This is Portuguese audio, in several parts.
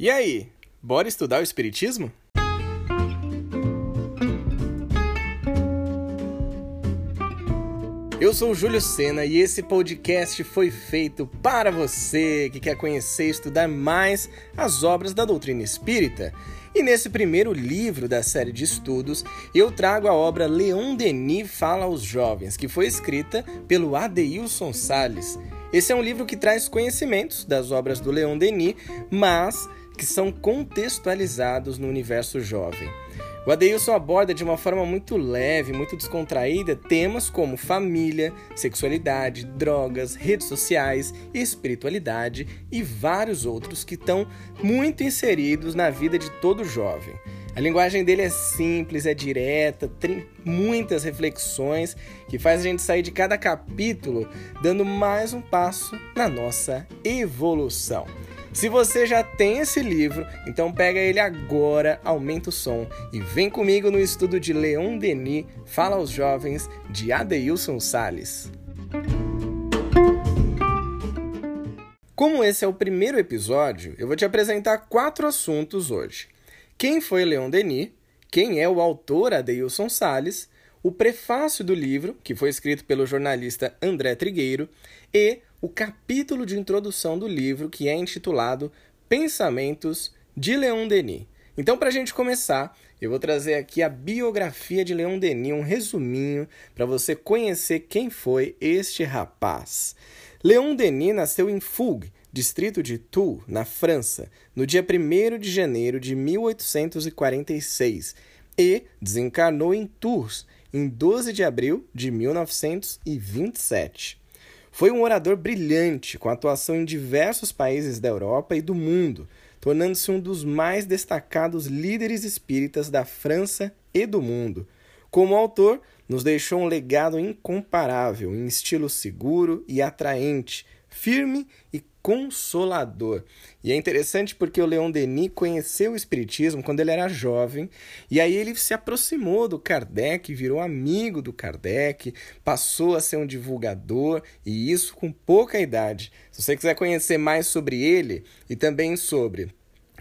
E aí, bora estudar o Espiritismo? Eu sou o Júlio Sena e esse podcast foi feito para você que quer conhecer e estudar mais as obras da doutrina espírita. E nesse primeiro livro da série de estudos, eu trago a obra Leon Denis Fala aos Jovens, que foi escrita pelo Adeilson Sales. Esse é um livro que traz conhecimentos das obras do Leon Denis, mas que são contextualizados no universo jovem. O Adeilson aborda de uma forma muito leve, muito descontraída, temas como família, sexualidade, drogas, redes sociais, espiritualidade e vários outros que estão muito inseridos na vida de todo jovem. A linguagem dele é simples, é direta, tem muitas reflexões que faz a gente sair de cada capítulo dando mais um passo na nossa evolução. Se você já tem esse livro, então pega ele agora, aumenta o som e vem comigo no estudo de Leon Denis, Fala aos Jovens, de Adeilson Sales. Como esse é o primeiro episódio, eu vou te apresentar quatro assuntos hoje. Quem foi Leon Denis, quem é o autor Adeilson Sales, o prefácio do livro, que foi escrito pelo jornalista André Trigueiro, e o capítulo de introdução do livro que é intitulado Pensamentos de Leon Denis. Então, para a gente começar, eu vou trazer aqui a biografia de Leon Denis, um resuminho para você conhecer quem foi este rapaz. Leon Denis nasceu em Fougue, distrito de Tours, na França, no dia 1 de janeiro de 1846 e desencarnou em Tours em 12 de abril de 1927. Foi um orador brilhante, com atuação em diversos países da Europa e do mundo, tornando-se um dos mais destacados líderes espíritas da França e do mundo. Como autor, nos deixou um legado incomparável em estilo seguro e atraente, firme e consolador. E é interessante porque o Leon Denis conheceu o Espiritismo quando ele era jovem, e aí ele se aproximou do Kardec, virou amigo do Kardec, passou a ser um divulgador, e isso com pouca idade. Se você quiser conhecer mais sobre ele e também sobre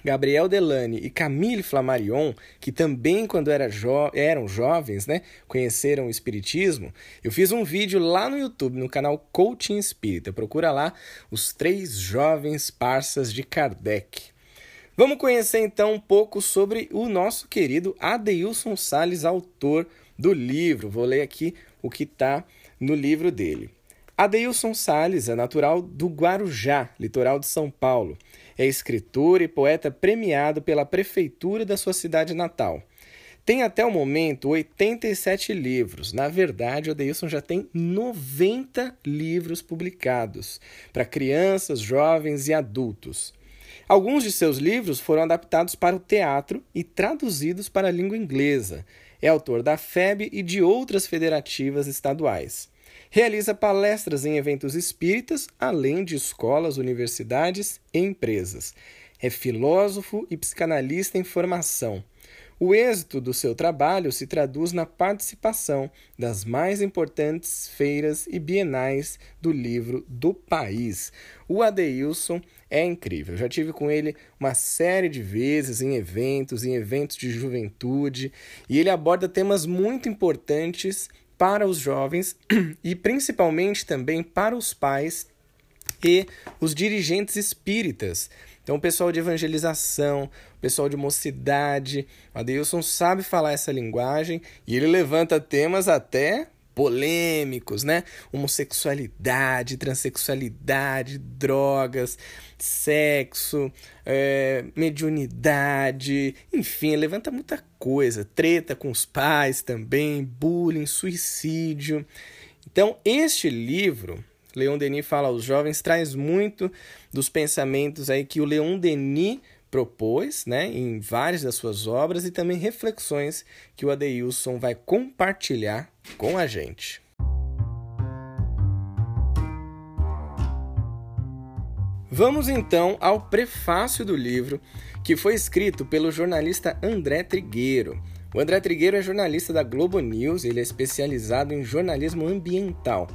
Gabriel Delane e Camille Flammarion, que também quando era jo eram jovens, né, conheceram o espiritismo, eu fiz um vídeo lá no YouTube, no canal Coaching Espírita. Procura lá os três jovens parças de Kardec. Vamos conhecer então um pouco sobre o nosso querido Adeilson Sales, autor do livro. Vou ler aqui o que está no livro dele. Adeilson Sales é natural do Guarujá, litoral de São Paulo. É escritor e poeta premiado pela prefeitura da sua cidade natal. Tem até o momento 87 livros. Na verdade, o Adeilson já tem 90 livros publicados para crianças, jovens e adultos. Alguns de seus livros foram adaptados para o teatro e traduzidos para a língua inglesa. É autor da FEB e de outras federativas estaduais. Realiza palestras em eventos espíritas, além de escolas, universidades e empresas. É filósofo e psicanalista em formação. O êxito do seu trabalho se traduz na participação das mais importantes feiras e bienais do livro do país. O Adeilson é incrível. Já tive com ele uma série de vezes em eventos, em eventos de juventude, e ele aborda temas muito importantes para os jovens e principalmente também para os pais e os dirigentes espíritas. Então, o pessoal de evangelização, o pessoal de mocidade, o Adeilson sabe falar essa linguagem e ele levanta temas até polêmicos, né? Homossexualidade, transexualidade, drogas, sexo, é, mediunidade, enfim, levanta muita coisa. Treta com os pais também, bullying, suicídio. Então, este livro, Leon Denis fala aos jovens, traz muito dos pensamentos aí que o Leon Denis propôs né, em várias das suas obras e também reflexões que o Adeilson vai compartilhar com a gente. Vamos então ao prefácio do livro, que foi escrito pelo jornalista André Trigueiro. O André Trigueiro é jornalista da Globo News, ele é especializado em jornalismo ambiental.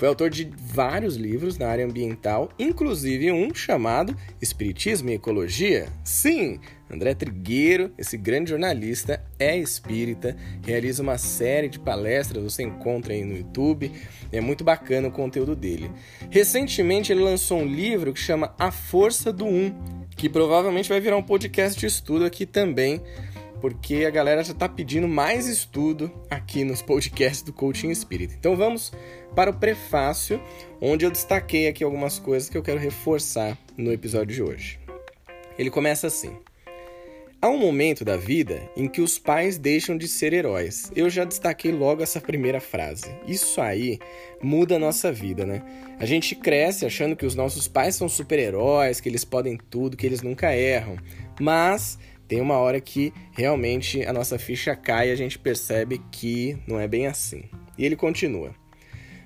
Foi autor de vários livros na área ambiental, inclusive um chamado Espiritismo e Ecologia. Sim, André Trigueiro, esse grande jornalista, é espírita, realiza uma série de palestras, você encontra aí no YouTube, é muito bacana o conteúdo dele. Recentemente ele lançou um livro que chama A Força do Um, que provavelmente vai virar um podcast de estudo aqui também porque a galera já está pedindo mais estudo aqui nos podcasts do Coaching Spirit. Então vamos para o prefácio, onde eu destaquei aqui algumas coisas que eu quero reforçar no episódio de hoje. Ele começa assim: Há um momento da vida em que os pais deixam de ser heróis. Eu já destaquei logo essa primeira frase. Isso aí muda a nossa vida, né? A gente cresce achando que os nossos pais são super-heróis, que eles podem tudo, que eles nunca erram. Mas tem uma hora que realmente a nossa ficha cai e a gente percebe que não é bem assim. E ele continua: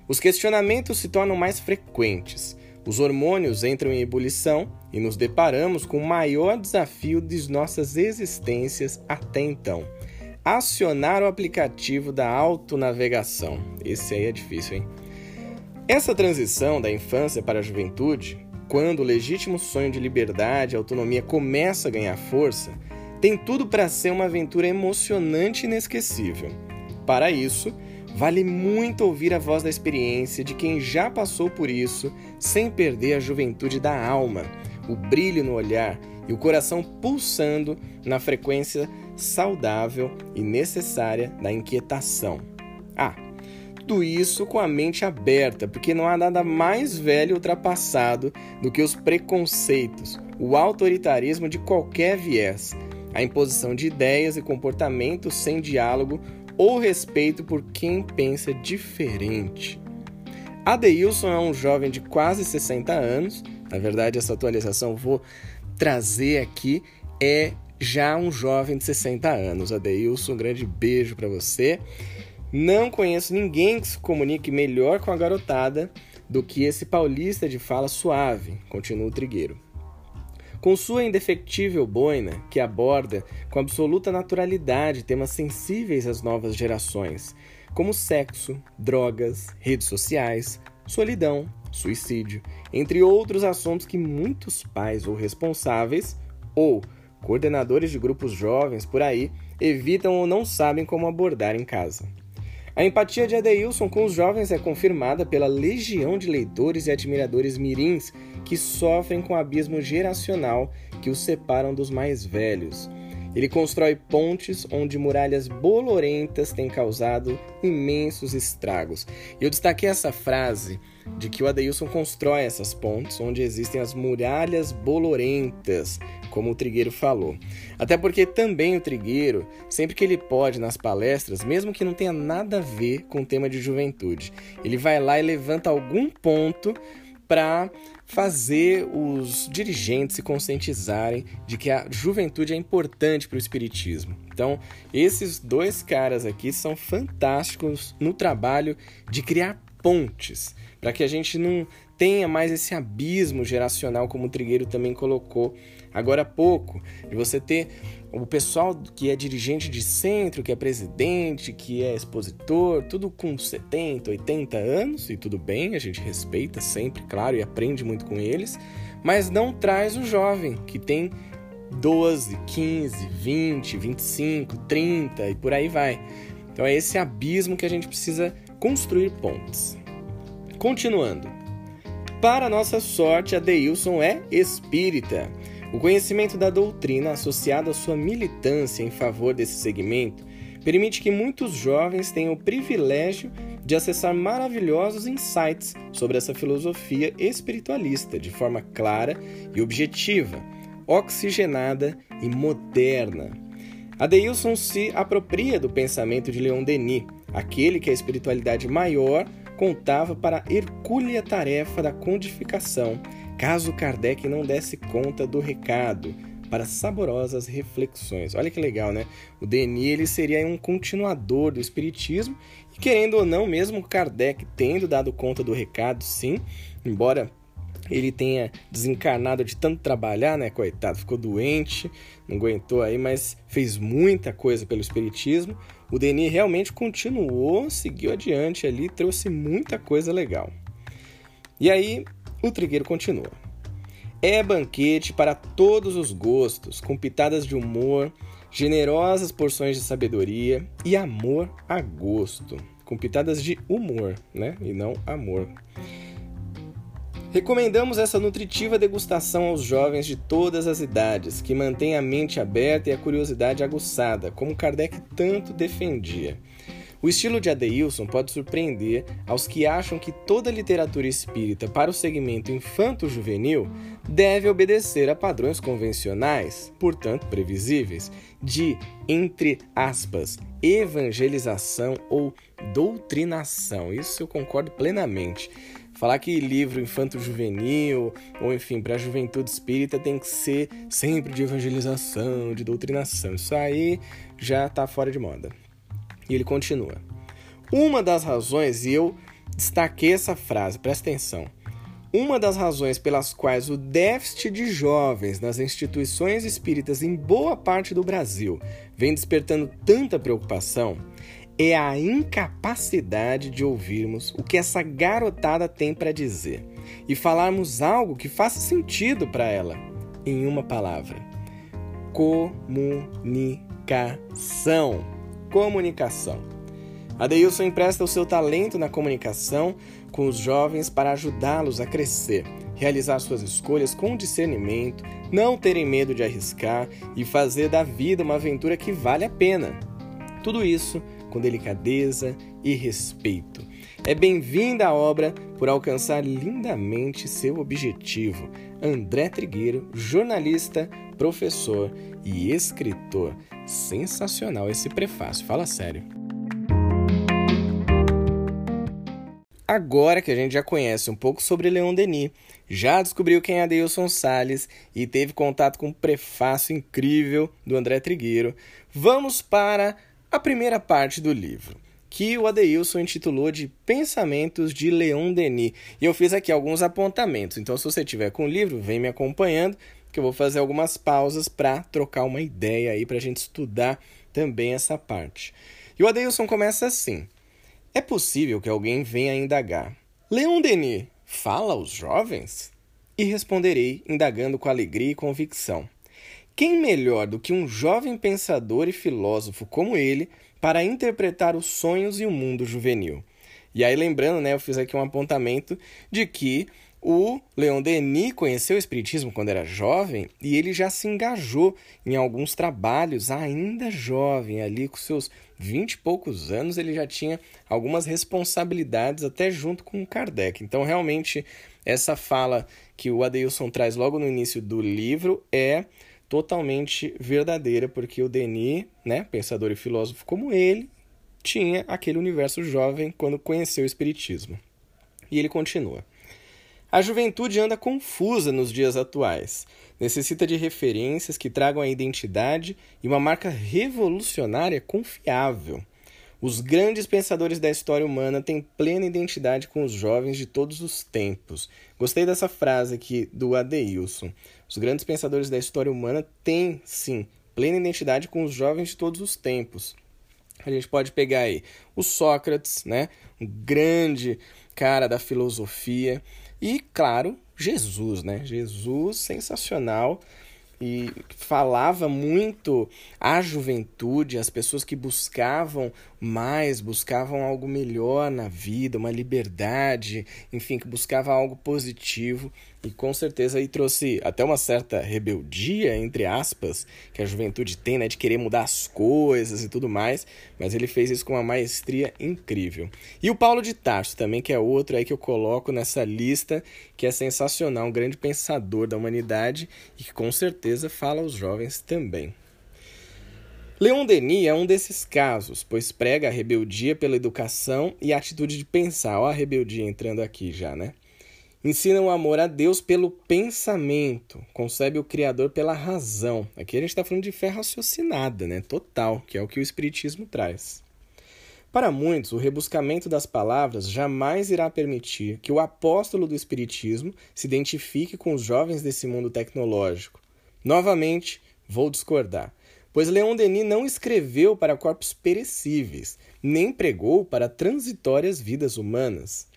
Os questionamentos se tornam mais frequentes, os hormônios entram em ebulição e nos deparamos com o maior desafio de nossas existências até então. Acionar o aplicativo da autonavegação. Esse aí é difícil, hein? Essa transição da infância para a juventude, quando o legítimo sonho de liberdade e autonomia começa a ganhar força, tem tudo para ser uma aventura emocionante e inesquecível. Para isso, vale muito ouvir a voz da experiência de quem já passou por isso, sem perder a juventude da alma, o brilho no olhar e o coração pulsando na frequência saudável e necessária da inquietação. Ah, tudo isso com a mente aberta, porque não há nada mais velho e ultrapassado do que os preconceitos, o autoritarismo de qualquer viés, a imposição de ideias e comportamentos sem diálogo ou respeito por quem pensa diferente. Adeilson é um jovem de quase 60 anos, na verdade, essa atualização vou trazer aqui é já um jovem de 60 anos. Adeilson, um grande beijo para você. Não conheço ninguém que se comunique melhor com a garotada do que esse paulista de fala suave, continua o Trigueiro. Com sua indefectível boina, que aborda com absoluta naturalidade temas sensíveis às novas gerações, como sexo, drogas, redes sociais, solidão, suicídio, entre outros assuntos que muitos pais ou responsáveis ou coordenadores de grupos jovens por aí evitam ou não sabem como abordar em casa. A empatia de Adeilson com os jovens é confirmada pela legião de leitores e admiradores mirins que sofrem com o abismo geracional que os separam dos mais velhos. Ele constrói pontes onde muralhas bolorentas têm causado imensos estragos. Eu destaquei essa frase de que o Adeilson constrói essas pontes onde existem as muralhas bolorentas, como o Trigueiro falou. Até porque também o Trigueiro, sempre que ele pode nas palestras, mesmo que não tenha nada a ver com o tema de juventude, ele vai lá e levanta algum ponto para fazer os dirigentes se conscientizarem de que a juventude é importante para o espiritismo. Então, esses dois caras aqui são fantásticos no trabalho de criar pontes, para que a gente não tenha mais esse abismo geracional, como o Trigueiro também colocou agora há pouco, de você ter o pessoal que é dirigente de centro, que é presidente, que é expositor, tudo com 70, 80 anos, e tudo bem, a gente respeita sempre, claro, e aprende muito com eles, mas não traz o jovem que tem 12, 15, 20, 25, 30 e por aí vai. Então é esse abismo que a gente precisa construir pontes. Continuando. Para nossa sorte, a Deilson é espírita. O conhecimento da doutrina associado à sua militância em favor desse segmento permite que muitos jovens tenham o privilégio de acessar maravilhosos insights sobre essa filosofia espiritualista de forma clara e objetiva, oxigenada e moderna. Adeilson se apropria do pensamento de Leon Denis, aquele que a espiritualidade maior contava para a hercúlea tarefa da codificação caso Kardec não desse conta do recado para saborosas reflexões. Olha que legal, né? O Denis ele seria um continuador do espiritismo e querendo ou não, mesmo Kardec tendo dado conta do recado, sim, embora ele tenha desencarnado de tanto trabalhar, né, coitado, ficou doente, não aguentou aí, mas fez muita coisa pelo espiritismo. O Denis realmente continuou, seguiu adiante ali, trouxe muita coisa legal. E aí, o trigueiro continua. É banquete para todos os gostos, com pitadas de humor, generosas porções de sabedoria e amor a gosto, com pitadas de humor, né? E não amor. Recomendamos essa nutritiva degustação aos jovens de todas as idades, que mantém a mente aberta e a curiosidade aguçada, como Kardec tanto defendia. O estilo de Adeilson pode surpreender aos que acham que toda literatura espírita para o segmento infanto-juvenil deve obedecer a padrões convencionais, portanto previsíveis, de, entre aspas, evangelização ou doutrinação. Isso eu concordo plenamente. Falar que livro infanto-juvenil, ou enfim, para a juventude espírita tem que ser sempre de evangelização, de doutrinação. Isso aí já está fora de moda. E ele continua. Uma das razões, e eu destaquei essa frase, presta atenção. Uma das razões pelas quais o déficit de jovens nas instituições espíritas em boa parte do Brasil vem despertando tanta preocupação é a incapacidade de ouvirmos o que essa garotada tem para dizer e falarmos algo que faça sentido para ela. Em uma palavra: comunicação. Comunicação. Adeilson empresta o seu talento na comunicação com os jovens para ajudá-los a crescer, realizar suas escolhas com discernimento, não terem medo de arriscar e fazer da vida uma aventura que vale a pena. Tudo isso com delicadeza e respeito. É bem-vinda a obra por alcançar lindamente seu objetivo. André Trigueiro, jornalista, professor e escritor. Sensacional esse prefácio, fala sério. Agora que a gente já conhece um pouco sobre Leon Denis, já descobriu quem é Adeilson Salles e teve contato com um prefácio incrível do André Trigueiro, vamos para a primeira parte do livro, que o Adeilson intitulou de Pensamentos de Leon Denis. E eu fiz aqui alguns apontamentos, então se você tiver com o livro, vem me acompanhando, que eu vou fazer algumas pausas para trocar uma ideia aí para a gente estudar também essa parte. E o Adeilson começa assim: É possível que alguém venha indagar. Leon Denis fala aos jovens? E responderei, indagando com alegria e convicção. Quem melhor do que um jovem pensador e filósofo como ele para interpretar os sonhos e o mundo juvenil? E aí, lembrando, né, eu fiz aqui um apontamento de que o Leon Denis conheceu o Espiritismo quando era jovem e ele já se engajou em alguns trabalhos ainda jovem, ali com seus vinte e poucos anos, ele já tinha algumas responsabilidades até junto com Kardec. Então, realmente, essa fala que o Adeilson traz logo no início do livro é totalmente verdadeira, porque o Denis, né, pensador e filósofo como ele, tinha aquele universo jovem quando conheceu o Espiritismo. E ele continua. A juventude anda confusa nos dias atuais. Necessita de referências que tragam a identidade e uma marca revolucionária confiável. Os grandes pensadores da história humana têm plena identidade com os jovens de todos os tempos. Gostei dessa frase aqui do Adeilson. Os grandes pensadores da história humana têm, sim, plena identidade com os jovens de todos os tempos. A gente pode pegar aí o Sócrates, né? Um grande cara da filosofia. E, claro, Jesus, né? Jesus sensacional e falava muito à juventude, às pessoas que buscavam mais, buscavam algo melhor na vida, uma liberdade, enfim, que buscava algo positivo e com certeza aí trouxe até uma certa rebeldia, entre aspas, que a juventude tem, né, de querer mudar as coisas e tudo mais, mas ele fez isso com uma maestria incrível. E o Paulo de Tarso também, que é outro aí que eu coloco nessa lista, que é sensacional, um grande pensador da humanidade e que com certeza fala aos jovens também. Leon Denis é um desses casos, pois prega a rebeldia pela educação e a atitude de pensar. Olha a rebeldia entrando aqui já, né? Ensina o amor a Deus pelo pensamento, concebe o Criador pela razão. Aqui a gente está falando de fé raciocinada, né? Total, que é o que o Espiritismo traz. Para muitos, o rebuscamento das palavras jamais irá permitir que o apóstolo do Espiritismo se identifique com os jovens desse mundo tecnológico. Novamente, vou discordar, pois Leon Denis não escreveu para corpos perecíveis, nem pregou para transitórias vidas humanas.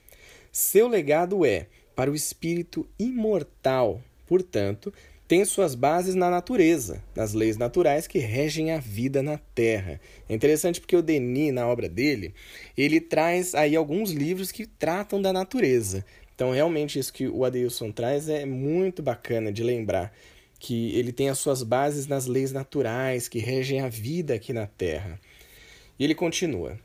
Seu legado é para o espírito imortal. Portanto, tem suas bases na natureza, nas leis naturais que regem a vida na Terra. É interessante porque o Denis, na obra dele, ele traz aí alguns livros que tratam da natureza. Então, realmente, isso que o Adeilson traz é muito bacana de lembrar que ele tem as suas bases nas leis naturais que regem a vida aqui na Terra. E ele continua: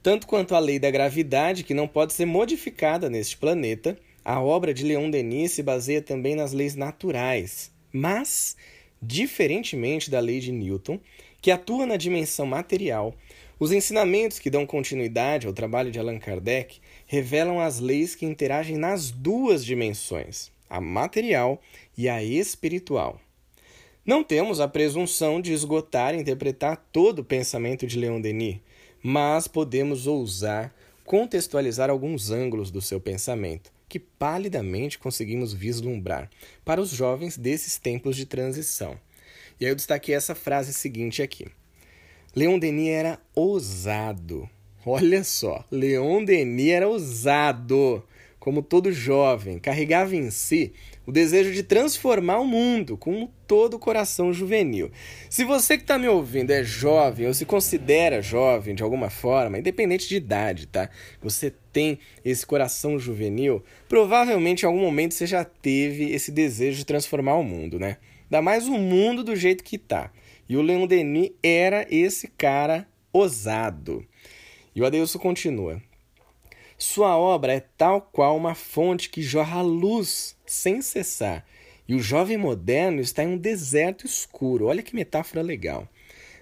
Tanto quanto a lei da gravidade, que não pode ser modificada neste planeta, a obra de Leon Denis se baseia também nas leis naturais, mas, diferentemente da lei de Newton, que atua na dimensão material, os ensinamentos que dão continuidade ao trabalho de Allan Kardec revelam as leis que interagem nas duas dimensões, a material e a espiritual. Não temos a presunção de esgotar e interpretar todo o pensamento de Leon Denis, mas podemos ousar contextualizar alguns ângulos do seu pensamento, que palidamente conseguimos vislumbrar para os jovens desses tempos de transição. E aí eu destaquei essa frase seguinte aqui. Leon Denis era ousado. Olha só, Leon Denis era ousado como todo jovem, carregava em si o desejo de transformar o mundo, com todo o coração juvenil. Se você que está me ouvindo é jovem ou se considera jovem de alguma forma, independente de idade, tá? Você tem esse coração juvenil, provavelmente em algum momento você já teve esse desejo de transformar o mundo, né? Ainda mais o mundo do jeito que tá. E o Leon Denis era esse cara ousado. E o Adeilson continua. Sua obra é tal qual uma fonte que jorra luz sem cessar. E o jovem moderno está em um deserto escuro. Olha que metáfora legal.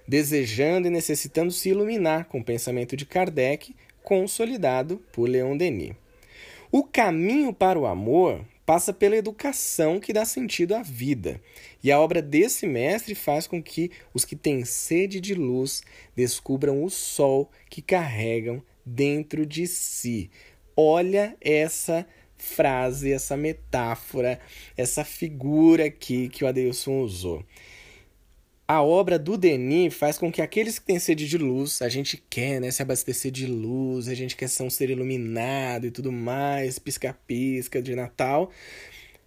Desejando e necessitando se iluminar com o pensamento de Kardec, consolidado por Leon Denis. O caminho para o amor passa pela educação que dá sentido à vida. E a obra desse mestre faz com que os que têm sede de luz descubram o sol que carregam dentro de si. Olha essa frase, essa metáfora, essa figura aqui que o Adeilson usou. A obra do Denis faz com que aqueles que têm sede de luz, a gente quer né, se abastecer de luz, a gente quer ser um ser iluminado e tudo mais, pisca-pisca de Natal,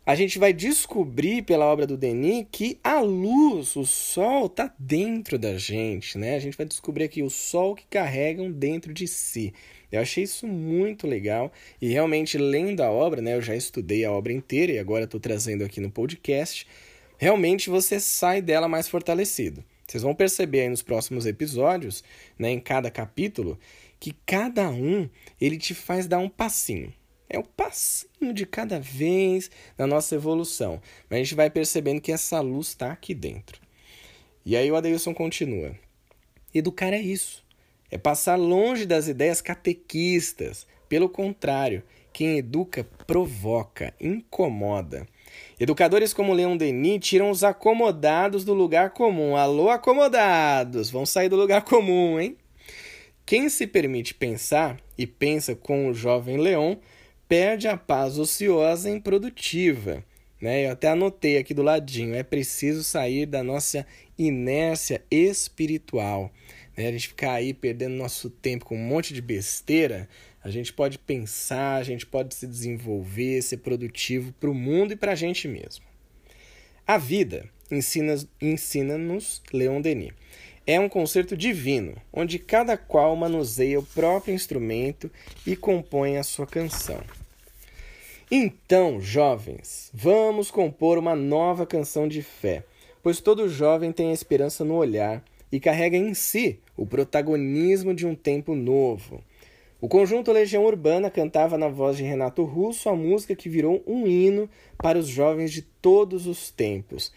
a gente vai descobrir pela obra do Denis que a luz, o sol, está dentro da gente, né? A gente vai descobrir aqui o sol que carregam dentro de si. Eu achei isso muito legal e realmente lendo a obra, né? Eu já estudei a obra inteira e agora estou trazendo aqui no podcast. Realmente você sai dela mais fortalecido. Vocês vão perceber aí nos próximos episódios, né, em cada capítulo, que cada um ele te faz dar um passinho. É o passinho de cada vez na nossa evolução. Mas a gente vai percebendo que essa luz está aqui dentro. E aí o Adeilson continua. Educar é isso. É passar longe das ideias catequistas. Pelo contrário, quem educa provoca, incomoda. Educadores como Leon Denis tiram os acomodados do lugar comum. Alô, acomodados! Vão sair do lugar comum, hein? Quem se permite pensar e pensa com o jovem Leon perde a paz ociosa e improdutiva. Né? Eu até anotei aqui do ladinho: é preciso sair da nossa inércia espiritual. Né? A gente ficar aí perdendo nosso tempo com um monte de besteira. A gente pode pensar, a gente pode se desenvolver, ser produtivo para o mundo e para a gente mesmo. A vida ensina-nos ensina Leon Denis é um concerto divino, onde cada qual manuseia o próprio instrumento e compõe a sua canção. Então, jovens, vamos compor uma nova canção de fé, pois todo jovem tem a esperança no olhar e carrega em si o protagonismo de um tempo novo. O conjunto Legião Urbana cantava na voz de Renato Russo a música que virou um hino para os jovens de todos os tempos.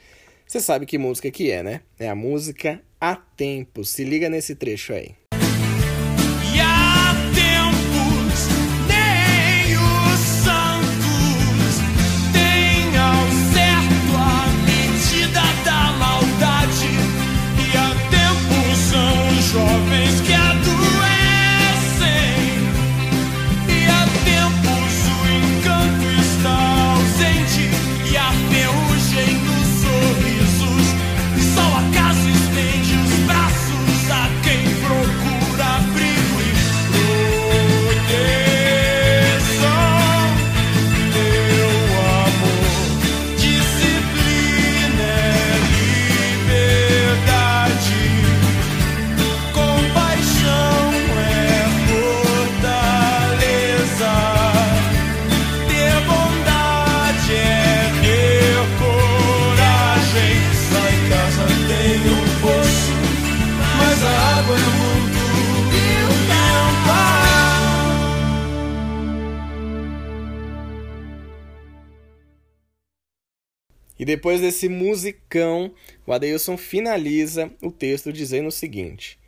Você sabe que música que é, né? É a música há tempo. Se liga nesse trecho aí. Depois desse musicão, o Adeilson finaliza o texto dizendo o seguinte: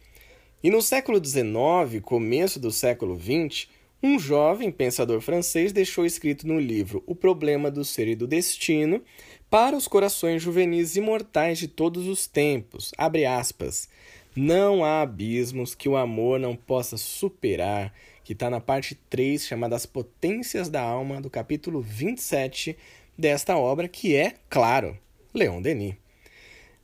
E no século XIX, começo do século XX, um jovem pensador francês deixou escrito no livro O Problema do Ser e do Destino para os corações juvenis imortais de todos os tempos. Abre aspas. Não há abismos que o amor não possa superar, que está na parte 3, chamada As Potências da Alma, do capítulo 27 desta obra, que é, claro, Leon Denis.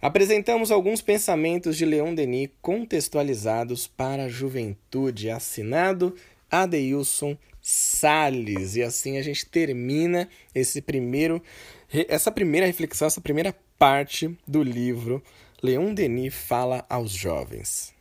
Apresentamos alguns pensamentos de Leon Denis contextualizados para a juventude, assinado Adeilson Sales. E assim a gente termina esse primeiro, essa primeira reflexão, essa primeira parte do livro Leon Denis fala aos jovens.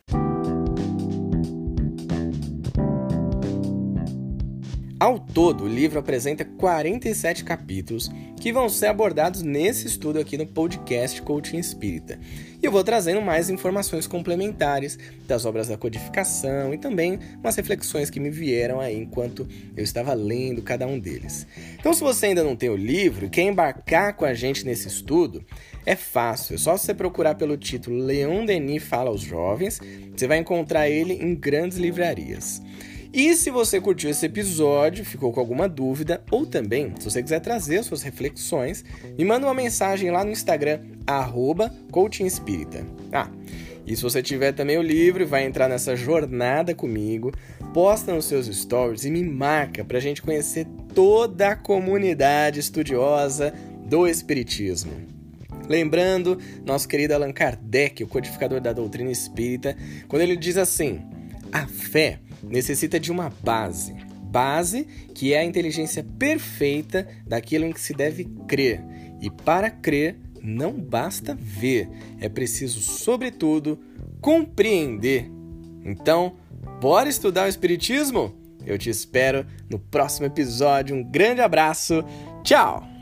Ao todo, o livro apresenta 47 capítulos que vão ser abordados nesse estudo aqui no podcast Coaching Espírita. E eu vou trazendo mais informações complementares das obras da codificação e também umas reflexões que me vieram aí enquanto eu estava lendo cada um deles. Então, se você ainda não tem o livro e quer embarcar com a gente nesse estudo, é fácil, é só você procurar pelo título Leon Denis Fala aos Jovens, você vai encontrar ele em grandes livrarias. E se você curtiu esse episódio, ficou com alguma dúvida, ou também, se você quiser trazer suas reflexões, me manda uma mensagem lá no Instagram, arroba Ah, e se você tiver também o livro e vai entrar nessa jornada comigo, posta nos seus stories e me marca para a gente conhecer toda a comunidade estudiosa do Espiritismo. Lembrando, nosso querido Allan Kardec, o codificador da doutrina espírita, quando ele diz assim: a fé necessita de uma base. Base que é a inteligência perfeita daquilo em que se deve crer. E para crer, não basta ver, é preciso, sobretudo, compreender. Então, bora estudar o Espiritismo? Eu te espero no próximo episódio. Um grande abraço, tchau!